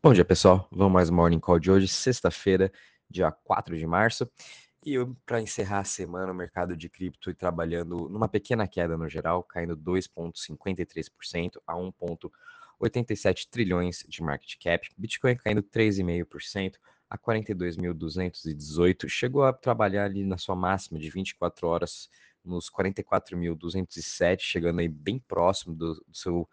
Bom dia, pessoal. Vamos mais Morning Call de hoje, sexta-feira, dia 4 de março. E para encerrar a semana, o mercado de cripto trabalhando numa pequena queda no geral, caindo 2,53% a 1,87 trilhões de market cap. Bitcoin caindo 3,5% a 42.218. Chegou a trabalhar ali na sua máxima de 24 horas nos 44.207, chegando aí bem próximo do, do seu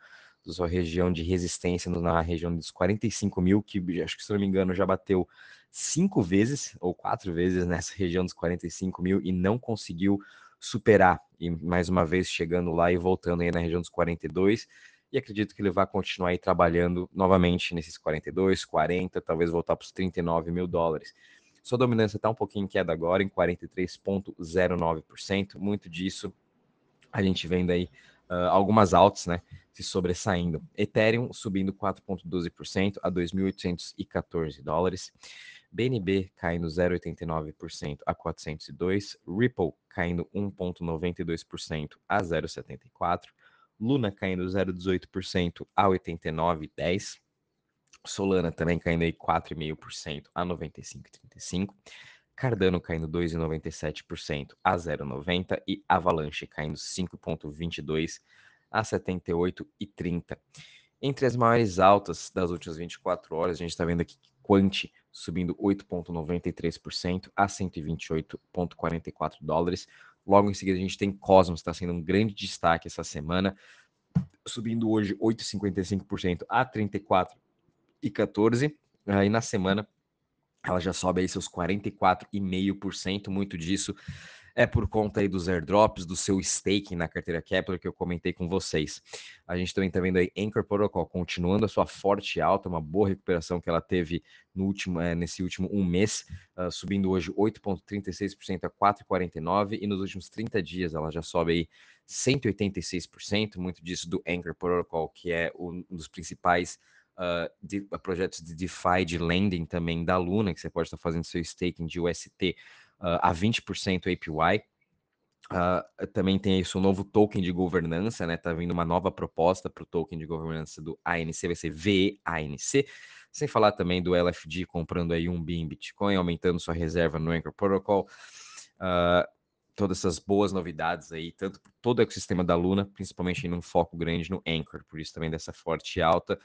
sua região de resistência na região dos 45 mil, que acho que se não me engano já bateu cinco vezes ou quatro vezes nessa região dos 45 mil e não conseguiu superar. E mais uma vez chegando lá e voltando aí na região dos 42. E acredito que ele vai continuar aí trabalhando novamente nesses 42, 40, talvez voltar para os 39 mil dólares. Sua dominância está um pouquinho em queda agora, em 43,09%. Muito disso a gente vendo aí uh, algumas altas, né? Se sobressaindo. Ethereum subindo 4,12% a 2.814 dólares. BNB caindo 0,89% a 402. Ripple caindo 1,92% a 0,74. Luna caindo 0,18% a 89,10. Solana também caindo aí 4,5% a 95,35. Cardano caindo 2,97% a 0,90 e Avalanche caindo 5,22 a 78,30. Entre as maiores altas das últimas 24 horas, a gente está vendo aqui Quant subindo 8,93% a 128,44 dólares. Logo em seguida, a gente tem Cosmos, está sendo um grande destaque essa semana, subindo hoje 8,55% a 34,14. Aí na semana ela já sobe aí seus 44,5%, muito disso é por conta aí dos airdrops, do seu staking na carteira Kepler que eu comentei com vocês. A gente também está vendo aí Anchor Protocol continuando a sua forte alta, uma boa recuperação que ela teve no último, é, nesse último um mês, uh, subindo hoje 8,36% a 4,49% e nos últimos 30 dias ela já sobe aí 186%, muito disso do Anchor Protocol, que é um dos principais uh, de, uh, projetos de DeFi, de lending também da Luna, que você pode estar fazendo seu staking de UST uh, a 20% APY. Uh, também tem isso, um novo token de governança, né? Tá vindo uma nova proposta para o token de governança do ANC, vai ser VANC. Sem falar também do LFD comprando aí um BIM Bitcoin, aumentando sua reserva no Anchor Protocol. Uh, todas essas boas novidades aí, tanto todo o ecossistema da Luna, principalmente em um foco grande no Anchor, por isso também dessa forte alta.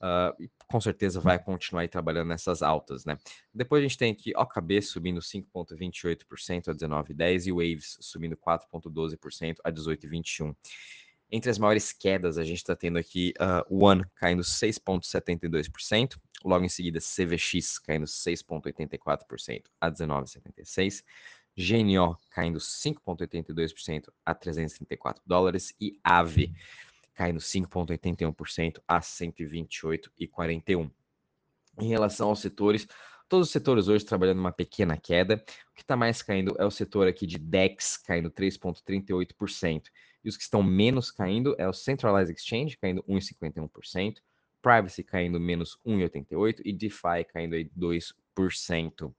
Uh, e com certeza vai continuar trabalhando nessas altas, né? Depois a gente tem aqui OKB subindo 5,28% a 19,10% e Waves subindo 4,12% a 18,21%. Entre as maiores quedas, a gente está tendo aqui uh, One caindo 6,72%, logo em seguida CVX caindo 6,84% a 19,76%, GNO caindo 5,82% a 334 dólares e AVE caindo 5,81% a 128,41. Em relação aos setores, todos os setores hoje trabalhando uma pequena queda. O que está mais caindo é o setor aqui de DEX, caindo 3,38%. E os que estão menos caindo é o Centralized Exchange, caindo 1,51%, Privacy caindo menos 1,88% e DeFi caindo aí 2%.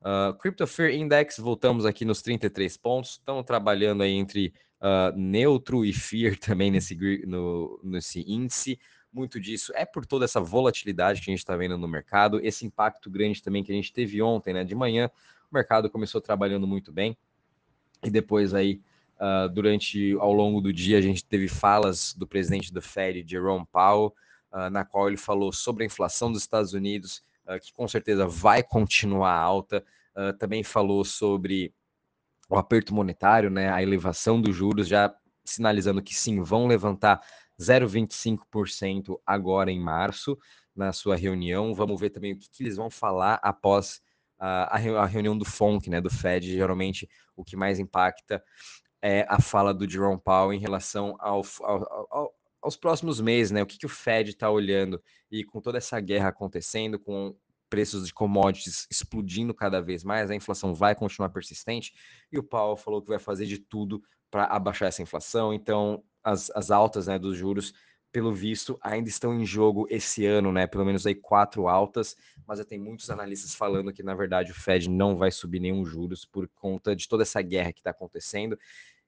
Uh, Crypto Fear Index, voltamos aqui nos 33 pontos. Estamos trabalhando aí entre uh, neutro e fear também nesse, no, nesse índice. Muito disso é por toda essa volatilidade que a gente está vendo no mercado, esse impacto grande também que a gente teve ontem, né? De manhã, o mercado começou trabalhando muito bem, e depois aí, uh, durante ao longo do dia, a gente teve falas do presidente do Fed, Jerome Powell, uh, na qual ele falou sobre a inflação dos Estados Unidos, uh, que com certeza vai continuar alta. também falou sobre o aperto monetário, né, a elevação dos juros, já sinalizando que sim, vão levantar 0,25% agora em março, na sua reunião. Vamos ver também o que, que eles vão falar após a, a, reunião do FONC, né, do Fed. Geralmente, o que mais impacta é a fala do Jerome Powell em relação ao, ao, ao, aos próximos meses, né? O que, que o Fed está olhando e com toda essa guerra acontecendo, com preços de commodities explodindo cada vez mais, a inflação vai continuar persistente, e o Powell falou que vai fazer de tudo para abaixar essa inflação, então as, as altas né, dos juros, pelo visto, ainda estão em jogo esse ano, né? Pelo menos aí quatro altas, mas já tem muitos analistas falando que, na verdade, o Fed não vai subir nenhum juros por conta de toda essa guerra que está acontecendo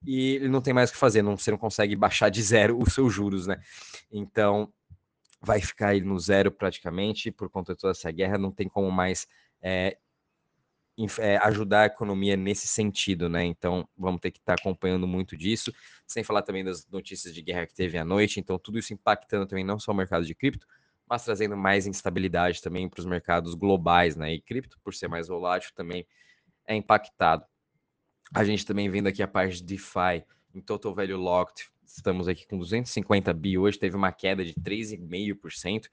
e ele não tem mais o que fazer, não, você não consegue baixar de zero os seus juros, né? Então, vai ficar aí no zero praticamente por conta de toda essa guerra, não tem como mais é, é, ajudar a economia nesse sentido, né? Então vamos ter que estar tá acompanhando muito disso, sem falar também das notícias de guerra que teve à noite. Então tudo isso impactando também não só o mercado de cripto, mas trazendo mais instabilidade também para os mercados globais, né? E cripto, por ser mais volátil, também é impactado. A gente também vendo aqui a parte de DeFi em Total Value Locked, estamos aqui com 250 bi hoje, teve uma queda de 3,5%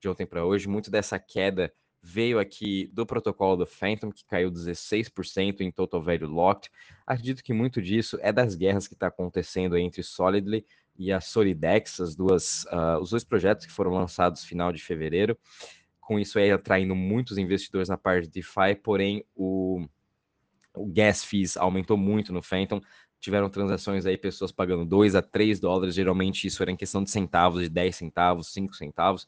de ontem para hoje. Muito dessa queda veio aqui do protocolo do Phantom, que caiu 16% em Total Value Locked. Acredito que muito disso é das guerras que está acontecendo entre Solidly e a Solidex, as duas, uh, os dois projetos que foram lançados final de fevereiro. Com isso aí atraindo muitos investidores na parte de DeFi, porém o, o gas fees aumentou muito no Phantom. Tiveram transações aí, pessoas pagando 2 a 3 dólares, geralmente isso era em questão de centavos, de 10 centavos, 5 centavos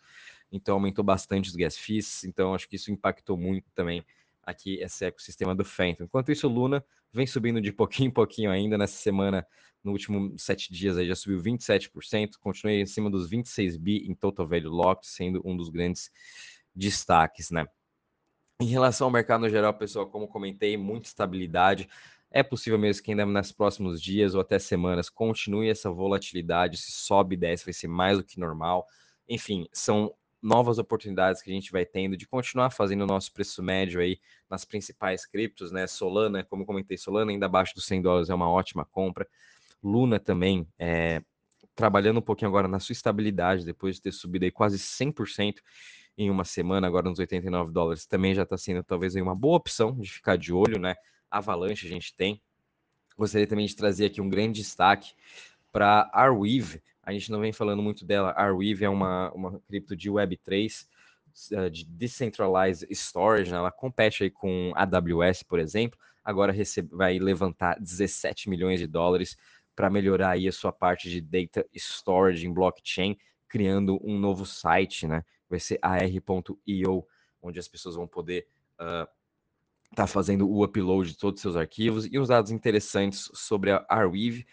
então aumentou bastante os gas fees, então acho que isso impactou muito também aqui esse ecossistema do Phantom. Enquanto isso, Luna vem subindo de pouquinho em pouquinho ainda, nessa semana, no último sete dias aí já subiu 27%, continuei em cima dos 26 bi em Total Value Locked, sendo um dos grandes destaques, né? Em relação ao mercado no geral, pessoal, como comentei, muita estabilidade. É possível mesmo que ainda nos próximos dias ou até semanas continue essa volatilidade, se sobe e desce vai ser mais do que normal. Enfim, são novas oportunidades que a gente vai tendo de continuar fazendo o nosso preço médio aí nas principais criptos, né? Solana, como comentei, Solana ainda abaixo dos 100 dólares é uma ótima compra. Luna também, é, trabalhando um pouquinho agora na sua estabilidade, depois de ter subido aí quase 100% em uma semana, agora nos 89 dólares, também já está sendo talvez uma boa opção de ficar de olho, né? Avalanche a gente tem. Gostaria também de trazer aqui um grande destaque para Arweave, a gente não vem falando muito dela. Arweave é uma, uma cripto de Web3, eh, de Decentralized Storage, né? ela compete aí com AWS, por exemplo, agora recebe, vai levantar 17 milhões de dólares para melhorar aí a sua parte de data storage em blockchain, criando um novo site, né? Vai ser ar.io, onde as pessoas vão poder uh, tá fazendo o upload de todos os seus arquivos e os dados interessantes sobre a Arweave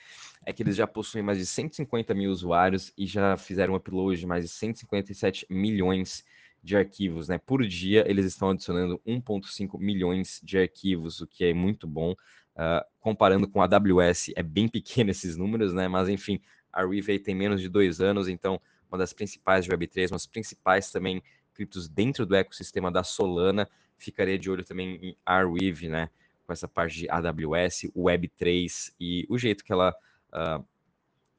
é que eles já possuem mais de 150 mil usuários e já fizeram um upload de mais de 157 milhões de arquivos, né? Por dia, eles estão adicionando 1,5 milhões de arquivos, o que é muito bom. Uh, comparando com a AWS, é bem pequeno esses números, né? Mas enfim, a Reeve tem menos de dois anos, então uma das principais de Web3, uma das principais também criptos dentro do ecossistema da Solana. Ficaria de olho também em Arweave, né? Com essa parte de AWS, Web3 e o jeito que ela uh,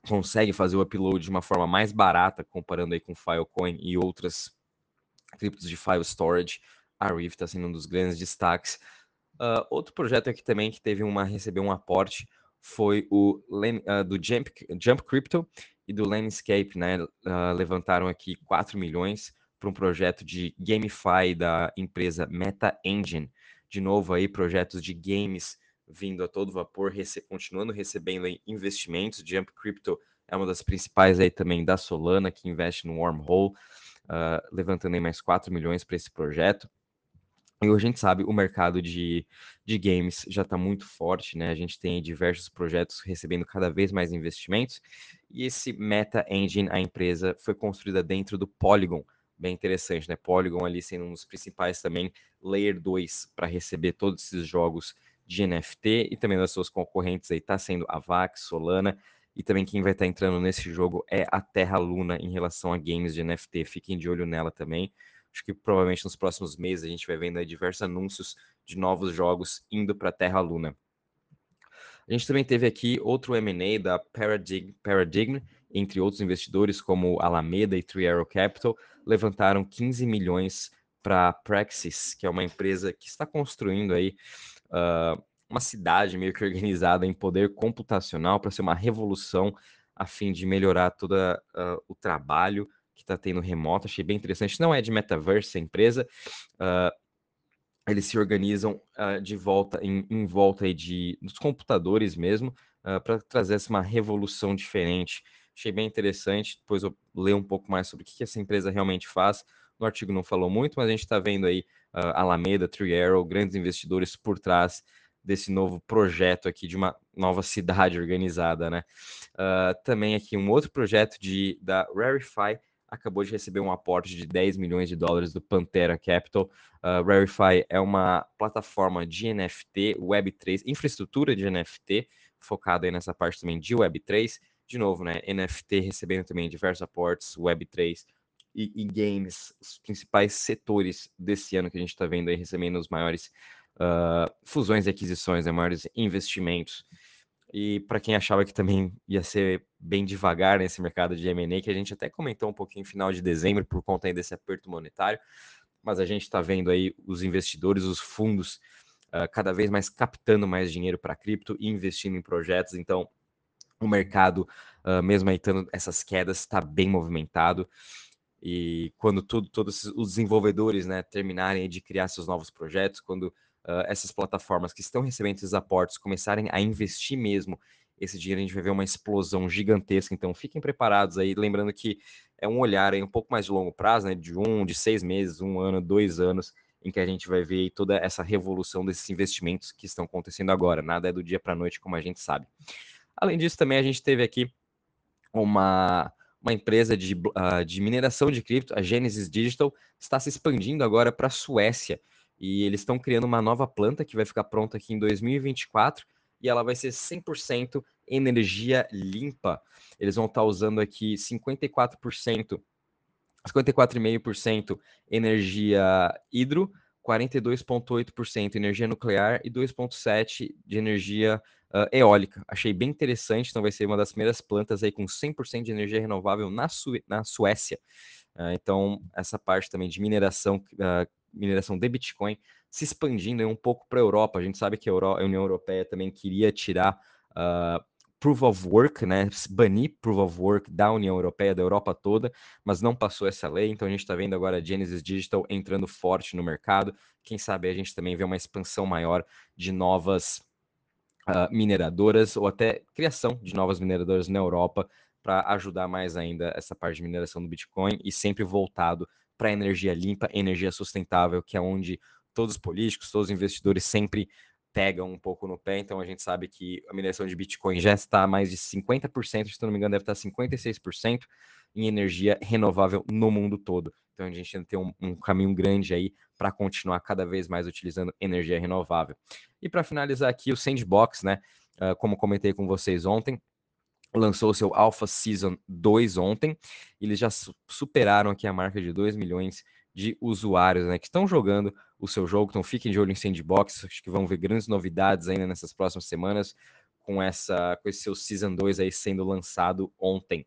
consegue fazer o upload de uma forma mais barata, comparando aí com Filecoin e outras criptos de file storage, a Reef está sendo um dos grandes destaques. Uh, outro projeto aqui também que teve uma recebeu um aporte foi o uh, do Jump, Jump Crypto e do Landscape, né? Uh, levantaram aqui 4 milhões para um projeto de GameFi da empresa Meta Engine. De novo aí, projetos de games vindo a todo vapor, rece continuando recebendo investimentos. Jump Crypto é uma das principais aí também da Solana, que investe no Wormhole, uh, levantando aí mais 4 milhões para esse projeto. E a gente sabe, o mercado de, de games já está muito forte, né? A gente tem diversos projetos recebendo cada vez mais investimentos. E esse Meta Engine, a empresa, foi construída dentro do Polygon. Bem interessante, né? Polygon ali sendo um dos principais também, Layer 2, para receber todos esses jogos de NFT e também das suas concorrentes aí está sendo a Vax, Solana e também quem vai estar tá entrando nesse jogo é a Terra Luna em relação a games de NFT. Fiquem de olho nela também. Acho que provavelmente nos próximos meses a gente vai vendo diversos anúncios de novos jogos indo para Terra Luna. A gente também teve aqui outro M&A da Paradigm, entre outros investidores como Alameda e Three Arrow Capital, levantaram 15 milhões para Praxis, que é uma empresa que está construindo aí uh, uma cidade meio que organizada em poder computacional para ser uma revolução a fim de melhorar todo uh, o trabalho que está tendo remoto. Achei bem interessante. Não é de metaverse a empresa. Uh, eles se organizam uh, de volta em, em volta de dos computadores mesmo para trazer essa uma revolução diferente. Achei bem interessante. Depois eu ler um pouco mais sobre o que, que essa empresa realmente faz. No artigo não falou muito, mas a gente está vendo aí uh, Alameda, Tree Arrow, grandes investidores por trás desse novo projeto aqui de uma nova cidade organizada, né? Uh, também aqui um outro projeto de da Rarify, acabou de receber um aporte de 10 milhões de dólares do Pantera Capital. Uh, Rarify é uma plataforma de NFT, Web3, infraestrutura de NFT, focada aí nessa parte também de Web3. De novo, né, NFT recebendo também diversos aportes, Web3 e, e games, os principais setores desse ano que a gente está vendo aí recebendo os maiores uh, fusões e aquisições, né, maiores investimentos. E para quem achava que também ia ser bem devagar nesse mercado de M&A, que a gente até comentou um pouquinho final de dezembro por conta desse aperto monetário, mas a gente está vendo aí os investidores, os fundos, uh, cada vez mais captando mais dinheiro para cripto e investindo em projetos. Então, o mercado, uh, mesmo tendo essas quedas, está bem movimentado. E quando tudo, todos os desenvolvedores né, terminarem de criar seus novos projetos, quando uh, essas plataformas que estão recebendo esses aportes começarem a investir mesmo esse dinheiro, a gente vai ver uma explosão gigantesca. Então, fiquem preparados aí, lembrando que é um olhar aí um pouco mais de longo prazo, né, de um, de seis meses, um ano, dois anos, em que a gente vai ver toda essa revolução desses investimentos que estão acontecendo agora. Nada é do dia para a noite, como a gente sabe. Além disso, também a gente teve aqui uma, uma empresa de, uh, de mineração de cripto, a Genesis Digital, está se expandindo agora para a Suécia e eles estão criando uma nova planta que vai ficar pronta aqui em 2024 e ela vai ser 100% energia limpa. Eles vão estar usando aqui 54%, 54,5% energia hidro, 42,8% energia nuclear e 2,7% de energia uh, eólica. Achei bem interessante, então vai ser uma das primeiras plantas aí com 100% de energia renovável na, Su na Suécia. Uh, então, essa parte também de mineração uh, mineração de Bitcoin se expandindo um pouco para a Europa. A gente sabe que a, Euro, a, União Europeia também queria tirar Proof of Work, né, banir Proof of Work da União Europeia, da Europa toda, mas não passou essa lei, então a gente está vendo agora a Genesis Digital entrando forte no mercado. Quem sabe a gente também vê uma expansão maior de novas uh, mineradoras ou até criação de novas mineradoras na Europa para ajudar mais ainda essa parte de mineração do Bitcoin e sempre voltado para energia limpa, energia sustentável, que é onde todos os políticos, todos os investidores sempre pegam um pouco no pé. Então a gente sabe que a mineração de Bitcoin já está a mais de 50%, se não me engano, deve estar 56% em energia renovável no mundo todo. Então a gente ainda tem um, um caminho grande aí para continuar cada vez mais utilizando energia renovável. E para finalizar aqui, o Sandbox, né? Uh, como comentei com vocês ontem, lançou seu Alpha Season 2 ontem. Eles já superaram aqui a marca de 2 milhões de usuários né, que estão jogando o seu jogo. Então fiquem de olho em Sandbox. Acho que vão ver grandes novidades ainda nessas próximas semanas com, essa, com esse seu Season 2 aí sendo lançado ontem.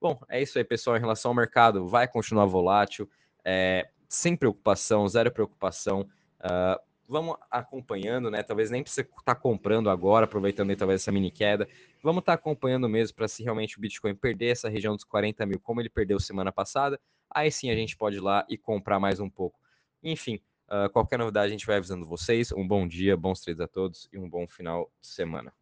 Bom, é isso aí, pessoal. Em relação ao mercado, vai continuar volátil, é, sem preocupação, zero preocupação. Uh, vamos acompanhando, né? Talvez nem precisa estar tá comprando agora, aproveitando aí, talvez essa mini queda. Vamos estar tá acompanhando mesmo para se realmente o Bitcoin perder essa região dos 40 mil, como ele perdeu semana passada, aí sim a gente pode ir lá e comprar mais um pouco. Enfim, uh, qualquer novidade a gente vai avisando vocês. Um bom dia, bons trades a todos e um bom final de semana.